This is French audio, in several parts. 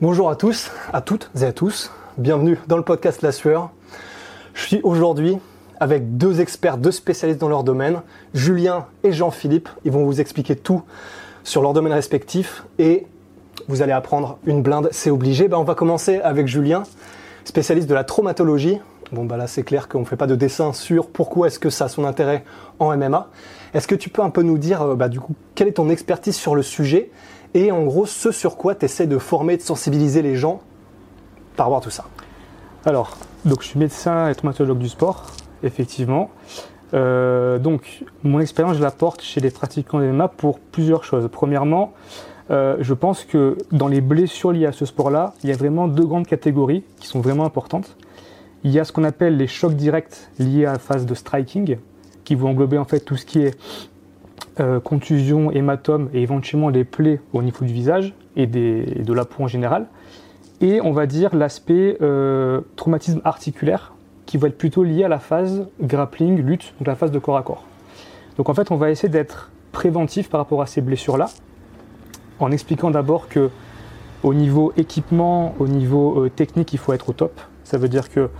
Bonjour à tous, à toutes et à tous. Bienvenue dans le podcast La Sueur. Je suis aujourd'hui avec deux experts, deux spécialistes dans leur domaine, Julien et Jean-Philippe. Ils vont vous expliquer tout sur leur domaine respectif et vous allez apprendre une blinde, c'est obligé. Ben, on va commencer avec Julien, spécialiste de la traumatologie. Bon, bah là, c'est clair qu'on ne fait pas de dessin sur pourquoi est-ce que ça a son intérêt en MMA. Est-ce que tu peux un peu nous dire, euh, bah, du coup, quelle est ton expertise sur le sujet et en gros, ce sur quoi tu essaies de former, de sensibiliser les gens par rapport à tout ça? Alors, donc je suis médecin et traumatologue du sport, effectivement. Euh, donc, mon expérience, je la porte chez les pratiquants de MMA pour plusieurs choses. Premièrement, euh, je pense que dans les blessures liées à ce sport-là, il y a vraiment deux grandes catégories qui sont vraiment importantes. Il y a ce qu'on appelle les chocs directs liés à la phase de striking, qui vont englober en fait tout ce qui est euh, contusion, hématome et éventuellement les plaies au niveau du visage et, de la peau en général. Et on va dire l'aspect euh, traumatisme articulaire qui va être plutôt lié à la phase grappling, lutte, donc la phase de corps à corps. Donc en fait, on va essayer d'être préventif par rapport à ces blessures-là, en expliquant d'abord que au niveau équipement, au niveau euh, technique, il faut être au top. Ça veut dire que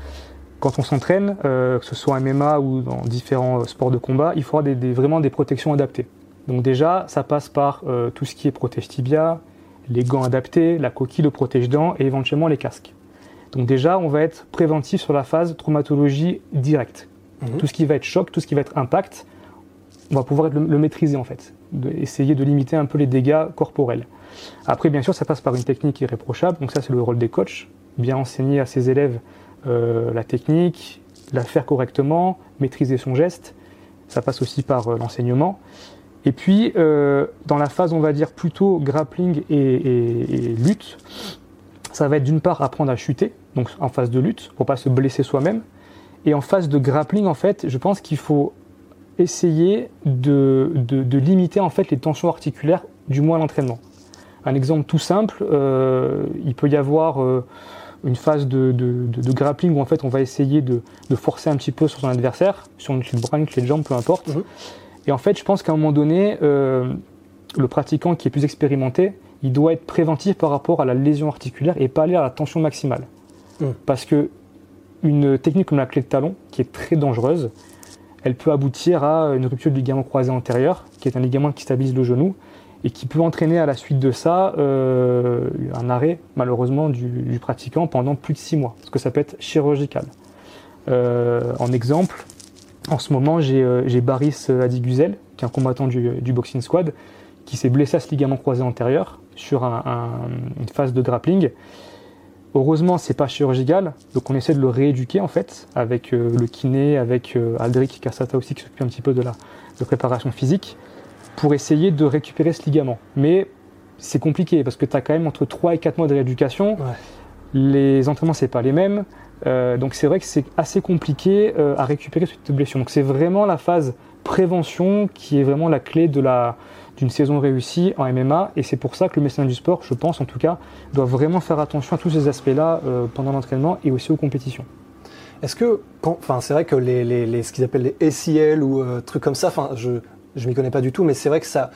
quand on s'entraîne, euh, que ce soit en MMA ou dans différents euh, sports de combat, il faudra des, vraiment des protections adaptées. Donc déjà, ça passe par euh, tout ce qui est protège tibia, les gants adaptés, la coquille de protège-dents et éventuellement les casques. Donc déjà, on va être préventif sur la phase traumatologie directe. Mhm. Tout ce qui va être choc, tout ce qui va être impact, on va pouvoir le, maîtriser en fait, de, essayer de limiter un peu les dégâts corporels. Après, bien sûr, ça passe par une technique irréprochable, donc ça c'est le rôle des coachs, bien enseigner à ses élèves euh, la technique, la faire correctement, maîtriser son geste. Ça passe aussi par euh, l'enseignement. Et puis, euh, dans la phase, on va dire plutôt grappling et, lutte, ça va être d'une part apprendre à chuter, donc en phase de lutte, pour pas se blesser soi-même. Et en phase de grappling, en fait, je pense qu'il faut essayer de, limiter en fait les tensions articulaires, du moins à l'entraînement. Un exemple tout simple, il peut y avoir une phase de, grappling où en fait on va essayer de, forcer un petit peu sur son adversaire, sur une clé de bras, une clé de jambe, peu importe. Mhm. Et en fait, je pense qu'à un moment donné, euh, le pratiquant qui est plus expérimenté, il doit être préventif par rapport à la lésion articulaire et pas aller à la tension maximale. Mhm. Parce que une technique comme la clé de talon, qui est très dangereuse, elle peut aboutir à une rupture du ligament croisé antérieur, qui est un ligament qui stabilise le genou, et qui peut entraîner à la suite de ça euh, un arrêt malheureusement du, pratiquant pendant plus de six mois, parce que ça peut être chirurgical. Euh, en exemple, en ce moment j'ai euh, Baris Adiguzel, qui est un combattant du, boxing squad, qui s'est blessé à ce ligament croisé antérieur sur une phase de grappling. Heureusement, c'est pas chirurgical, donc on essaie de le rééduquer en fait avec le kiné, avec Aldric Cassata aussi qui s'occupe un petit peu de la de préparation physique pour essayer de récupérer ce ligament. Mais c'est compliqué parce que tu as quand même entre 3 et 4 mois de rééducation. Les entraînements, c'est pas les mêmes. Euh, donc c'est vrai que c'est assez compliqué euh, à récupérer cette blessure. Donc c'est vraiment la phase prévention qui est vraiment la clé de la d'une saison réussie en MMA et c'est pour ça que le médecin du sport, je pense en tout cas, doit vraiment faire attention à tous ces aspects-là euh, pendant l'entraînement et aussi aux compétitions. Est-ce que, enfin, c'est vrai que les, les, ce qu'ils appellent les SIL ou trucs comme ça, enfin, je, je m'y connais pas du tout, mais c'est vrai que ça,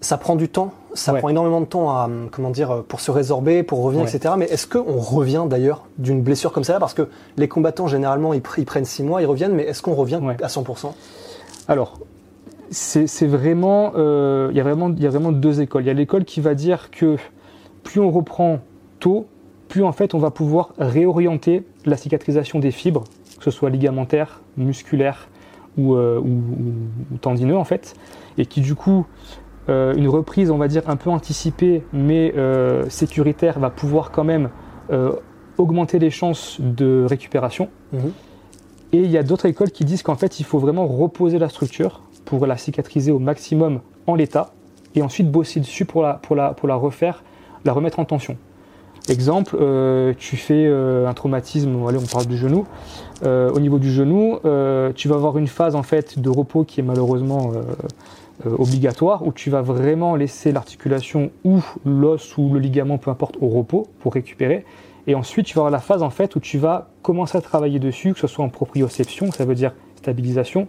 ça prend du temps, ça prend énormément de temps à, comment dire, pour se résorber, pour revenir, etc. Mais est-ce qu'on revient d'ailleurs d'une blessure comme ça? Parce que les combattants, généralement, ils, prennent six mois, ils reviennent, mais est-ce qu'on revient à 100% Alors, c'est vraiment, euh, il y a vraiment, il y a vraiment deux écoles. Il y a l'école qui va dire que plus on reprend tôt, plus en fait on va pouvoir réorienter la cicatrisation des fibres, que ce soit ligamentaire, musculaire, euh, ou, tendineux en fait, et qui du coup, euh, une reprise on va dire un peu anticipée mais euh, sécuritaire va pouvoir quand même augmenter les chances de récupération. Mhm. Et il y a d'autres écoles qui disent qu'en fait, il faut vraiment reposer la structure pour la cicatriser au maximum en l'état et ensuite bosser dessus pour la, pour la, pour la refaire, la remettre en tension. Exemple, euh, tu fais euh, un traumatisme, allez, on parle du genou. Euh, au niveau du genou, tu vas avoir une phase en fait de repos qui est malheureusement obligatoire, où tu vas vraiment laisser l'articulation ou l'os ou le ligament, peu importe, au repos pour récupérer. Et ensuite, tu vas avoir la phase en fait où tu vas commencer à travailler dessus, que ce soit en proprioception, ça veut dire stabilisation,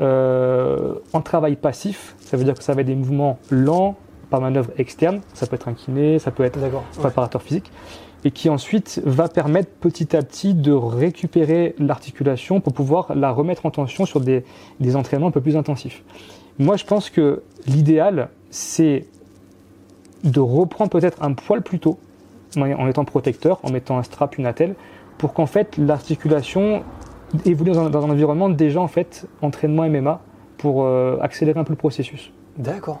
euh, en travail passif, ça veut dire que ça va être des mouvements lents, par manœuvre externe, ça peut être un kiné, ça peut être un préparateur physique, et qui ensuite va permettre petit à petit de récupérer l'articulation pour pouvoir la remettre en tension sur des, des entraînements un peu plus intensifs. Moi, je pense que l'idéal, c'est de reprendre peut-être un poil plus tôt, en en étant protecteur, en mettant un strap, une attelle, pour qu'en fait l'articulation évolue dans un, dans un environnement déjà en fait entraînement MMA pour euh, accélérer un peu le processus. D'accord.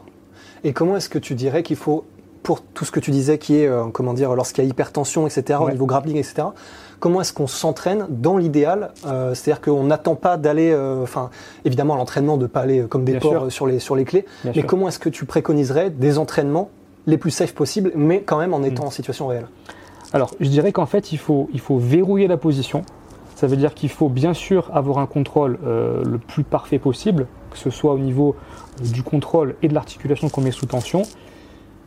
Et comment est-ce que tu dirais qu'il faut, pour tout ce que tu disais qui est, euh, comment dire, lorsqu'il y a hypertension, etc., au niveau grappling, etc., comment est-ce qu'on s'entraîne dans l'idéal Euh, C'est-à-dire qu'on n'attend pas d'aller, enfin, évidemment, à l'entraînement, de ne pas aller comme des Bien porcs sur les, sur les clés, Bien mais sûr. comment est-ce que tu préconiserais des entraînements les plus safe possibles, mais quand même en étant Mm. en situation réelle? Alors, je dirais qu'en fait, il faut, il faut verrouiller la position. Ça veut dire qu'il faut bien sûr avoir un contrôle euh, le plus parfait possible, que ce soit au niveau euh, du contrôle et de l'articulation qu'on met sous tension.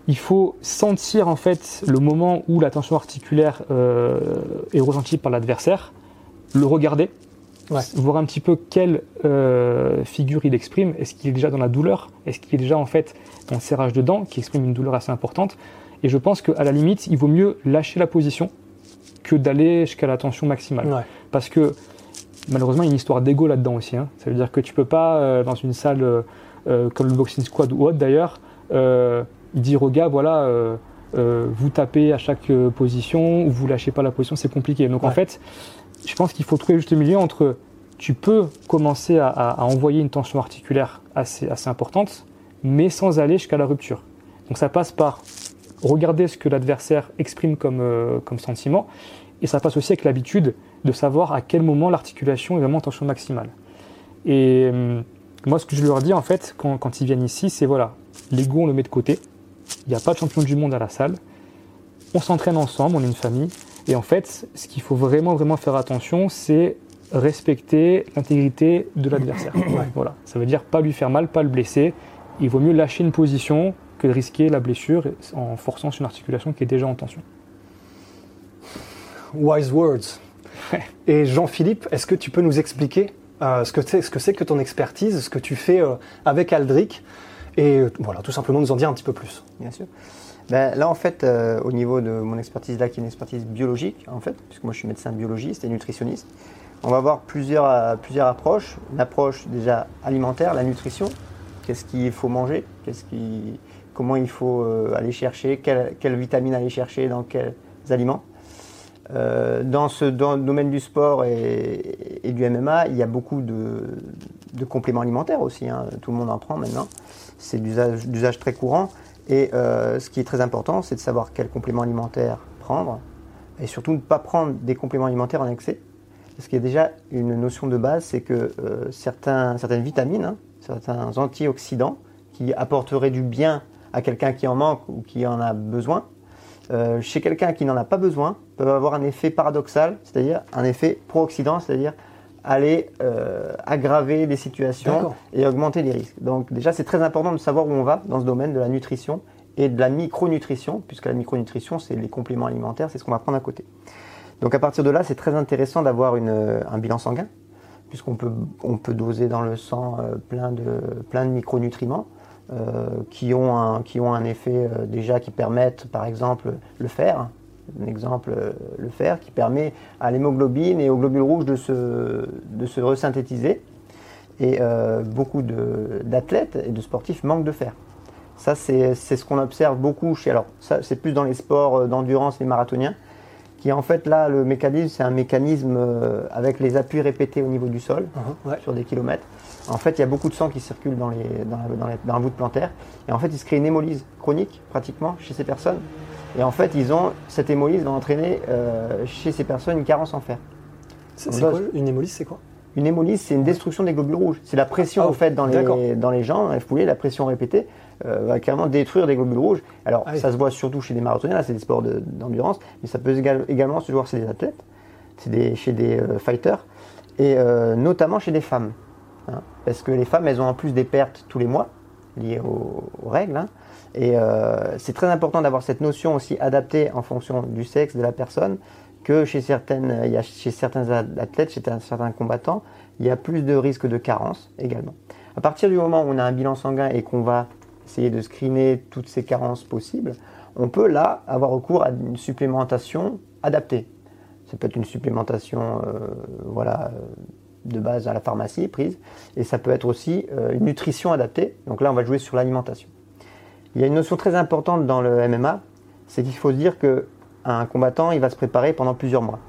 Il faut sentir en fait le moment où la tension articulaire euh, est ressentie par l'adversaire, le regarder, Ouais. voir un petit peu quelle euh, figure il exprime. Est-ce qu'il est déjà dans la douleur? Est-ce qu'il est déjà en fait dans le serrage de dents qui exprime une douleur assez importante? Et je pense qu'à la limite, il vaut mieux lâcher la position que d'aller jusqu'à la tension maximale. Ouais. Parce que malheureusement, il y a une histoire d'ego là-dedans aussi. hein. Ça veut dire que tu peux pas, euh, dans une salle euh, euh, comme le boxing squad ou autre d'ailleurs, euh, dire aux gars, voilà, vous tapez à chaque position ou vous lâchez pas la position, c'est compliqué. Donc en fait, je pense qu'il faut trouver juste le milieu entre tu peux commencer à, à- à envoyer une tension articulaire assez, assez importante, mais sans aller jusqu'à la rupture. Donc ça passe par regarder ce que l'adversaire exprime comme, euh, comme sentiment, et ça passe aussi avec l'habitude de savoir à quel moment l'articulation est vraiment en tension maximale. Et hum, moi, ce que je leur dis en fait, quand, quand ils viennent ici, c'est voilà, l'ego on le met de côté, il n'y a pas de champion du monde à la salle, on s'entraîne ensemble, on est une famille, et en fait, ce qu'il faut vraiment, vraiment faire attention, c'est respecter l'intégrité de l'adversaire. Voilà, ça veut dire pas lui faire mal, pas le blesser. Il vaut mieux lâcher une position que de risquer la blessure en forçant sur une articulation qui est déjà en tension. Wise words. Et Jean-Philippe, est-ce que tu peux nous expliquer euh, ce que c'est ce que, ton expertise, ce que tu fais euh, avec Aldric, et euh, voilà, tout simplement nous en dire un petit peu plus. Bien sûr. Ben, là, en fait, euh, au niveau de mon expertise, là, qui est une expertise biologique, en fait, puisque moi je suis médecin biologiste et nutritionniste, on va avoir plusieurs, euh, plusieurs approches. Une approche déjà alimentaire, la nutrition. Qu'est-ce qu'il faut manger? Qu'est-ce qui, Comment il faut euh, aller chercher Quelles quelles vitamines aller chercher Dans quels aliments Euh, dans, ce, dans le domaine du sport et, du MMA, il y a beaucoup de, de compléments alimentaires aussi. hein. Tout le monde en prend maintenant. C'est d'usage très courant. Et euh, ce qui est très important, c'est de savoir quels compléments alimentaires prendre. Et surtout, ne pas prendre des compléments alimentaires en excès. Parce qu'il y a déjà une notion de base, c'est que certains, certaines vitamines, hein, certains antioxydants, qui apporteraient du bien à quelqu'un qui en manque ou qui en a besoin, euh, chez quelqu'un qui n'en a pas besoin, peuvent avoir un effet paradoxal, c'est-à-dire un effet pro-oxydant, c'est-à-dire aller euh, aggraver les situations et augmenter les risques. Donc déjà, c'est très important de savoir où on va dans ce domaine de la nutrition et de la micronutrition, puisque la micronutrition, c'est les compléments alimentaires, c'est ce qu'on va prendre à côté. Donc à partir de là, c'est très intéressant d'avoir un bilan sanguin, puisqu'on peut, on peut doser dans le sang euh, plein, de, plein de micronutriments qui, ont un, qui ont un effet euh, déjà qui permettent, par exemple, le fer, un exemple, euh, le fer, qui permet à l'hémoglobine et aux globules rouges de se, de se resynthétiser. Et euh, beaucoup d'athlètes et de sportifs manquent de fer. Ça, c'est ce qu'on observe beaucoup chez. Alors, ça, c'est plus dans les sports euh, d'endurance, les marathoniens, qui en fait, là, le mécanisme, c'est un mécanisme euh, avec les appuis répétés au niveau du sol Ouais. sur des kilomètres. En fait, il y a beaucoup de sang qui circule dans, les, dans, la, dans, la- dans la voûte plantaire. Et en fait, il se crée une hémolyse chronique, pratiquement, chez ces personnes. Et en fait, ils ont cette hémolyse va entraîner euh, chez ces personnes une carence en fer. C'est quoi une hémolyse C'est quoi? Une hémolyse, c'est une destruction des globules rouges. C'est la pression Ah, en fait dans les, dans les jambes, dans les foulées, la pression répétée euh, va carrément détruire des globules rouges. Alors Ah oui. ça se voit surtout chez les marathoniens, là c'est des sports de- d'endurance, mais ça peut égal- également se voir chez des athlètes, c'est des- chez des euh, fighters, et euh, notamment chez des femmes. hein. parce que les femmes, elles ont en plus des pertes tous les mois liées aux, aux règles. hein. et c'est très important d'avoir cette notion aussi adaptée en fonction du sexe de la personne que chez certaines, il y a chez certains athlètes, chez certains combattants, il y a plus de risques de carence également. À partir du moment où on a un bilan sanguin et qu'on va essayer de screener toutes ces carences possibles, on peut là avoir recours à une supplémentation adaptée. Ça peut être une supplémentation euh, voilà, de base à la pharmacie prise, et ça peut être aussi euh, une nutrition adaptée. Donc là, on va jouer sur l'alimentation. Il y a une notion très importante dans le MMA, c'est qu'il faut se dire que un combattant, il va se préparer pendant plusieurs mois.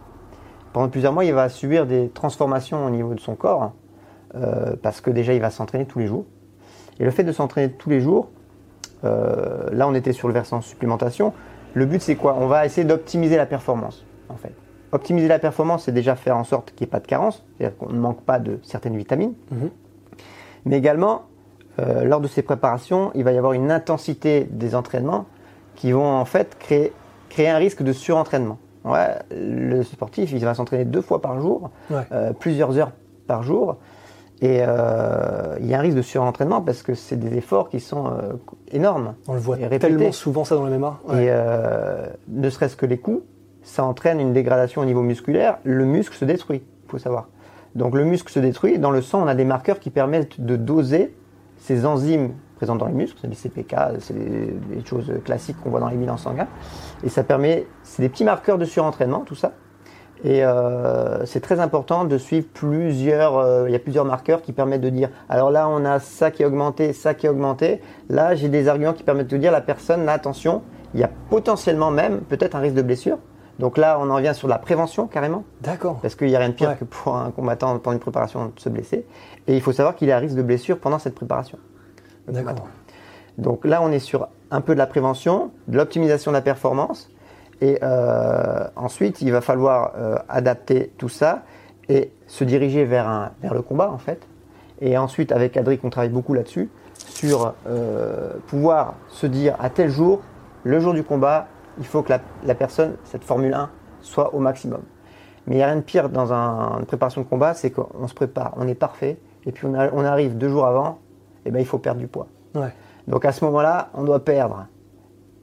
Pendant plusieurs mois, il va subir des transformations au niveau de son corps, euh, parce que déjà, il va s'entraîner tous les jours. Et le fait de s'entraîner tous les jours, euh, là, on était sur le versant supplémentation. Le but, c'est quoi? On va essayer d'optimiser la performance, en fait. Optimiser la performance, c'est déjà faire en sorte qu'il n'y ait pas de carence, c'est-à-dire qu'on ne manque pas de certaines vitamines. Mhm. Mais également, euh, lors de ces préparations, il va y avoir une intensité des entraînements qui vont en fait créer, créer un risque de surentraînement. Ouais, le sportif, il va s'entraîner deux fois par jour, Ouais. euh, plusieurs heures par jour. Et euh, il y a un risque de surentraînement parce que c'est des efforts qui sont euh, énormes. On le voit tellement souvent ça dans le MMA. Ouais. Et euh, ne serait-ce que les coups, ça entraîne une dégradation au niveau musculaire. Le muscle se détruit, il faut savoir. Donc le muscle se détruit. Dans le sang, on a des marqueurs qui permettent de doser ces enzymes présentes dans les muscles. C'est les CPK, c'est les choses classiques qu'on voit dans les bilans sanguins. Et ça permet, c'est des petits marqueurs de surentraînement, tout ça. Et euh, c'est très important de suivre plusieurs. euh, Il y a plusieurs marqueurs qui permettent de dire. Alors là, on a ça qui est augmenté, ça qui est augmenté. Là, j'ai des arguments qui permettent de dire la personne, là, attention, il y a potentiellement même peut-être un risque de blessure. Donc là, on en revient sur la prévention carrément, D'accord. parce qu'il n'y a rien de pire Ouais. que pour un combattant pendant une préparation de se blesser. Et il faut savoir qu'il est à risque de blessure pendant cette préparation. D'accord. Donc là, on est sur un peu de la prévention, de l'optimisation de la performance. Et euh, ensuite, il va falloir euh, adapter tout ça et se diriger vers, un, vers le combat, en fait. Et ensuite, avec Adric, on travaille beaucoup là-dessus, sur euh, pouvoir se dire à tel jour, le jour du combat, il faut que la, la personne, cette Formule 1, soit au maximum. Mais il n'y a rien de pire dans un- une préparation de combat, c'est qu'on se prépare, on est parfait, et puis on, a- on arrive deux jours avant, et ben il faut perdre du poids. Ouais. Donc à ce moment-là, on doit perdre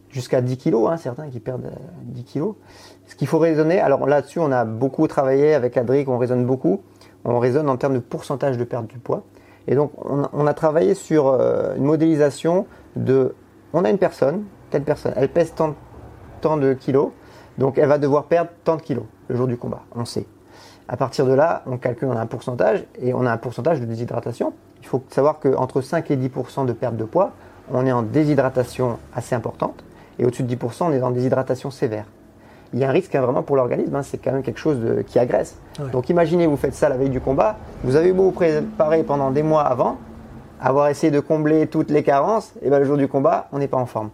jusqu'à 10 kilos, hein, certains qui perdent euh, 10 kilos. Ce qu'il faut raisonner, alors là-dessus, on a beaucoup travaillé avec Adric, on raisonne beaucoup. On raisonne en termes de pourcentage de perte du poids. Et donc, on a, on a travaillé sur euh, une modélisation de. On a une personne, telle personne, elle pèse tant, tant de kilos, donc elle va devoir perdre tant de kilos le jour du combat, on sait. À partir de là, on calcule, on a un pourcentage, et on a un pourcentage de déshydratation. Il faut savoir qu'entre 5 et 10% de perte de poids, on est en déshydratation assez importante, et au-dessus de 10% on est en déshydratation sévère. Il y a un risque hein, vraiment pour l'organisme, hein, c'est quand même quelque chose de- qui agresse. Ouais. Donc imaginez, vous faites ça la veille du combat, vous avez beau vous préparer pendant des mois avant, avoir essayé de combler toutes les carences, et ben le jour du combat, on n'est pas en forme.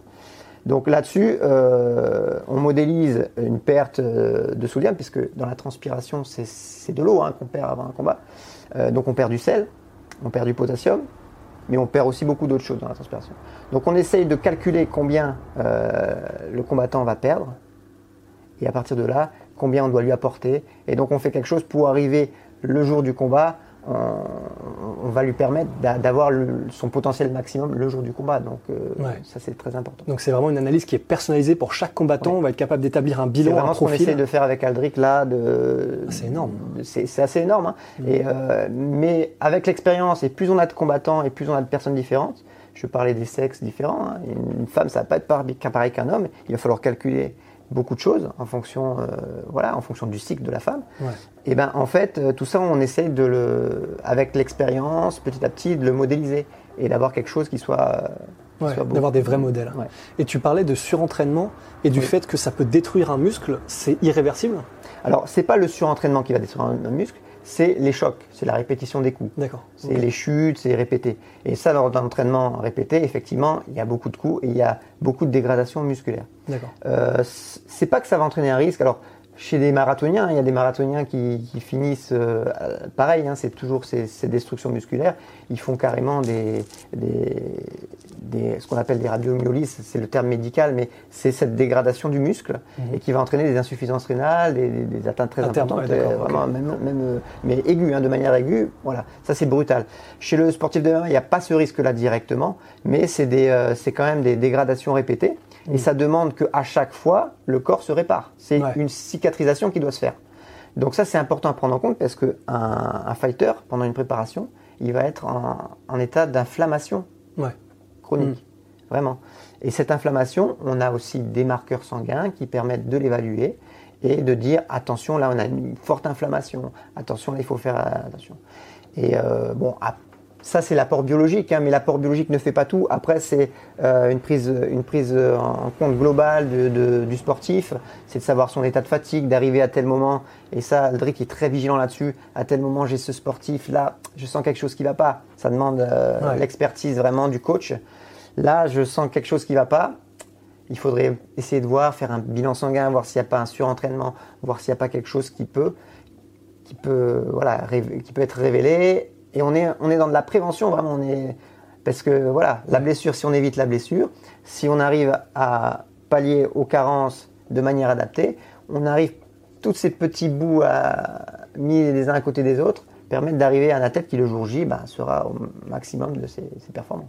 Donc là-dessus, euh, on modélise une perte euh, de sodium, puisque dans la transpiration, c'est- c'est de l'eau hein, qu'on perd avant un combat. Euh, donc on perd du sel, on perd du potassium, mais on perd aussi beaucoup d'autres choses dans la transpiration. Donc on essaye de calculer combien euh, le combattant va perdre, et à partir de là, combien on doit lui apporter. Et donc on fait quelque chose pour arriver le jour du combat, on, on va lui permettre d'a- d'avoir son potentiel maximum le jour du combat. Donc euh, Ouais. ça c'est très important. Donc c'est vraiment une analyse qui est personnalisée pour chaque combattant. Ouais. On va être capable d'établir un C'est bilan, un vraiment ce qu'on profil. essaie de faire avec Aldric là. De, Ah, c'est énorme. C'est c'est assez énorme. hein. Et, euh, mais avec l'expérience, et plus on a de combattants et plus on a de personnes différentes, je parlais des sexes différents. hein. Une femme, ça va pas être par- pareil qu'un homme. Il va falloir calculer beaucoup de choses en fonction, euh, voilà, en fonction du cycle de la femme. Ouais. Et ben en fait, euh, tout ça, on essaye de le, avec l'expérience, petit à petit, de le modéliser et d'avoir quelque chose qui soit, euh, Ouais, soit d'avoir des vrais modèles. Ouais. Et tu parlais de surentraînement et du Oui. fait que ça peut détruire un muscle, c'est irréversible? Alors, c'est pas le surentraînement qui va détruire un, un muscle, c'est les chocs, c'est la répétition des coups. D'accord. C'est les chutes, c'est répété. Et ça, dans l'entraînement répété, effectivement, il y a beaucoup de coups et il y a beaucoup de dégradation musculaire. D'accord. Euh, c'est pas que ça va entraîner un risque. Alors, chez des marathoniens, il y a des marathoniens qui, qui finissent euh, pareil, hein, c'est toujours ces, ces, destructions musculaires. Ils font carrément des, des, des ce qu'on appelle des radiomyolyses, c'est le terme médical, mais c'est cette dégradation du muscle Mhm. et qui va entraîner des insuffisances rénales, des, des- atteintes très importantes, ouais, euh, vraiment, même, même, euh, mais aiguës, hein, de manière aiguë. Voilà, ça c'est brutal. Chez le sportif de main, il n'y a pas ce risque-là directement, mais euh, c'est quand même des dégradations répétées. Et ça demande qu'à chaque fois, le corps se répare. C'est Ouais. une cicatrisation qui doit se faire. Donc ça, c'est important à prendre en compte parce qu'un un fighter, pendant une préparation, il va être en, en état d'inflammation Ouais. chronique. Vraiment. Et cette inflammation, on a aussi des marqueurs sanguins qui permettent de l'évaluer et de dire attention, là on a une forte inflammation, attention, là il faut faire euh, attention. Et euh, bon, ap- ça c'est l'apport biologique, hein, mais l'apport biologique ne fait pas tout. Après, c'est euh, une prise, une prise en compte globale de- de- du sportif, c'est de savoir son état de fatigue, d'arriver à tel moment. Et ça, Aldric est très vigilant là-dessus. À tel moment, j'ai ce sportif, là, je sens quelque chose qui va pas. Ça demande euh, Ouais. l'expertise vraiment du coach. Là, je sens quelque chose qui va pas. Il faudrait essayer de voir, faire un bilan sanguin, voir s'il n'y a pas un surentraînement, voir s'il n'y a pas quelque chose qui peut, qui peut, voilà, rév- qui peut être révélé. Et on est, on est dans de la prévention, vraiment. On est, parce que voilà, la blessure, si on évite la blessure, si on arrive à pallier aux carences de manière adaptée, on arrive, tous ces petits bouts à, mis les uns à côté des autres, permettent d'arriver à un athlète qui, le jour J, bah, sera au maximum de ses, ses performances.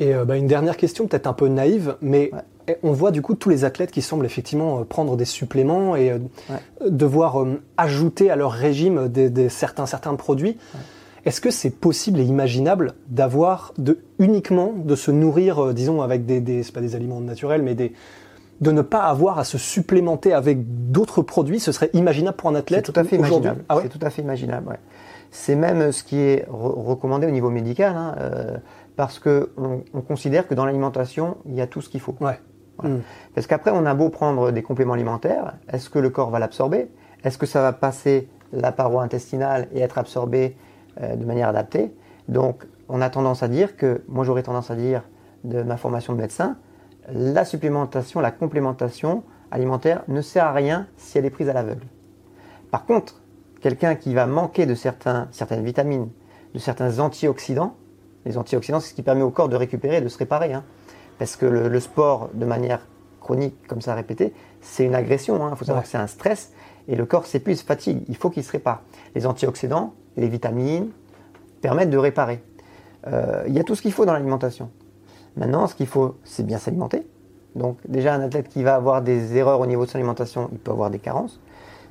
Et euh, bah, une dernière question, peut-être un peu naïve, mais Ouais. eh, on voit du coup tous les athlètes qui semblent effectivement euh, prendre des suppléments et euh, Ouais. devoir euh, ajouter à leur régime des, des certains, certains produits. Est-ce que c'est possible et imaginable d'avoir de uniquement de se nourrir, euh, disons, avec des, des c'est pas des aliments naturels, mais des de ne pas avoir à se supplémenter avec d'autres produits Ce serait imaginable pour un C'est athlète tout à fait imaginable. Ah ouais C'est tout à fait imaginable. ouais. C'est même ce qui est re- recommandé au niveau médical, hein, euh, parce que on, on considère que dans l'alimentation, il y a tout ce qu'il faut. Ouais. Voilà. Mm. Parce qu'après, on a beau prendre des compléments alimentaires, est-ce que le corps va l'absorber? Est-ce que ça va passer la paroi intestinale et être absorbé euh, de manière adaptée Donc, on a tendance à dire que, moi j'aurais tendance à dire de ma formation de médecin, la supplémentation, la complémentation alimentaire ne sert à rien si elle est prise à l'aveugle. Par contre, quelqu'un qui va manquer de certains, certaines vitamines, de certains antioxydants, les antioxydants, c'est ce qui permet au corps de récupérer et de se réparer. hein. Parce que le, le sport, de manière chronique, comme ça répété, c'est une agression. Il faut savoir Ouais. que c'est un stress et le corps s'épuise, fatigue. Il faut qu'il se répare. Les antioxydants, les vitamines permettent de réparer. Euh, Il y a tout ce qu'il faut dans l'alimentation. Maintenant, ce qu'il faut, c'est bien s'alimenter. Donc, déjà, un athlète qui va avoir des erreurs au niveau de son alimentation, il peut avoir des carences.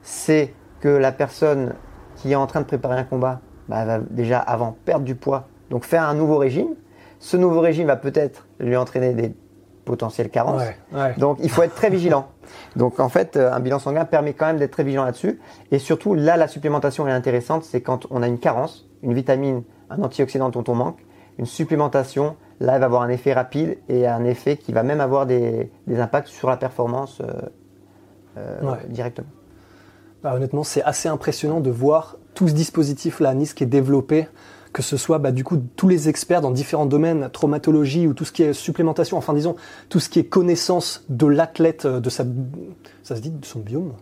C'est que la personne qui est en train de préparer un combat bah, va déjà avant perdre du poids, donc faire un nouveau régime. Ce nouveau régime va peut-être lui entraîner des Ouais, ouais. Donc il faut être très vigilant. Donc en fait, euh, un bilan sanguin permet quand même d'être très vigilant là-dessus. Et surtout, là, la supplémentation est intéressante, c'est quand on a une carence, une vitamine, un antioxydant dont on manque, une supplémentation, là, elle va avoir un effet rapide et un effet qui va même avoir des, des impacts sur la performance euh, euh, Ouais. directement. Bah, honnêtement, c'est assez impressionnant de voir tout ce dispositif-là à Nice qui est développé, que ce soit bah, du coup tous les experts dans différents domaines, traumatologie ou tout ce qui est supplémentation, enfin disons tout ce qui est connaissance de l'athlète, euh, de sa, ça se dit, de son biome?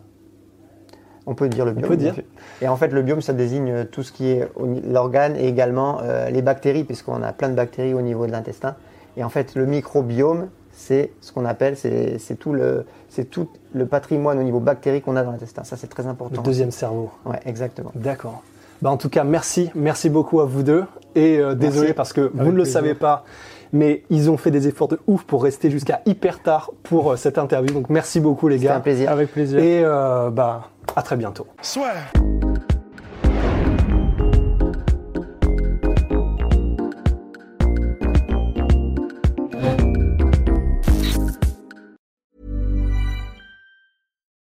On peut dire le biome. peut bien dire. sûr. Et en fait, le biome, ça désigne tout ce qui est l'organe et également euh, les bactéries, puisqu'on a plein de bactéries au niveau de l'intestin. Et en fait, le microbiome, c'est ce qu'on appelle, c'est tout le, c'est tout le patrimoine au niveau bactérie qu'on a dans l'intestin. Ça, c'est très Le important. deuxième cerveau. Ouais, exactement. D'accord. Bah, en tout cas, merci, merci beaucoup à vous deux. Et euh, désolé parce que vous ne le plaisir. savez pas, mais ils ont fait des efforts de ouf pour rester jusqu'à hyper tard pour euh, cette interview. Donc merci beaucoup les gars. un plaisir. Avec plaisir. Et euh, bah à très bientôt. Swear.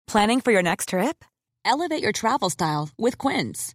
Planning for your next trip? Elevate your travel style with Quince.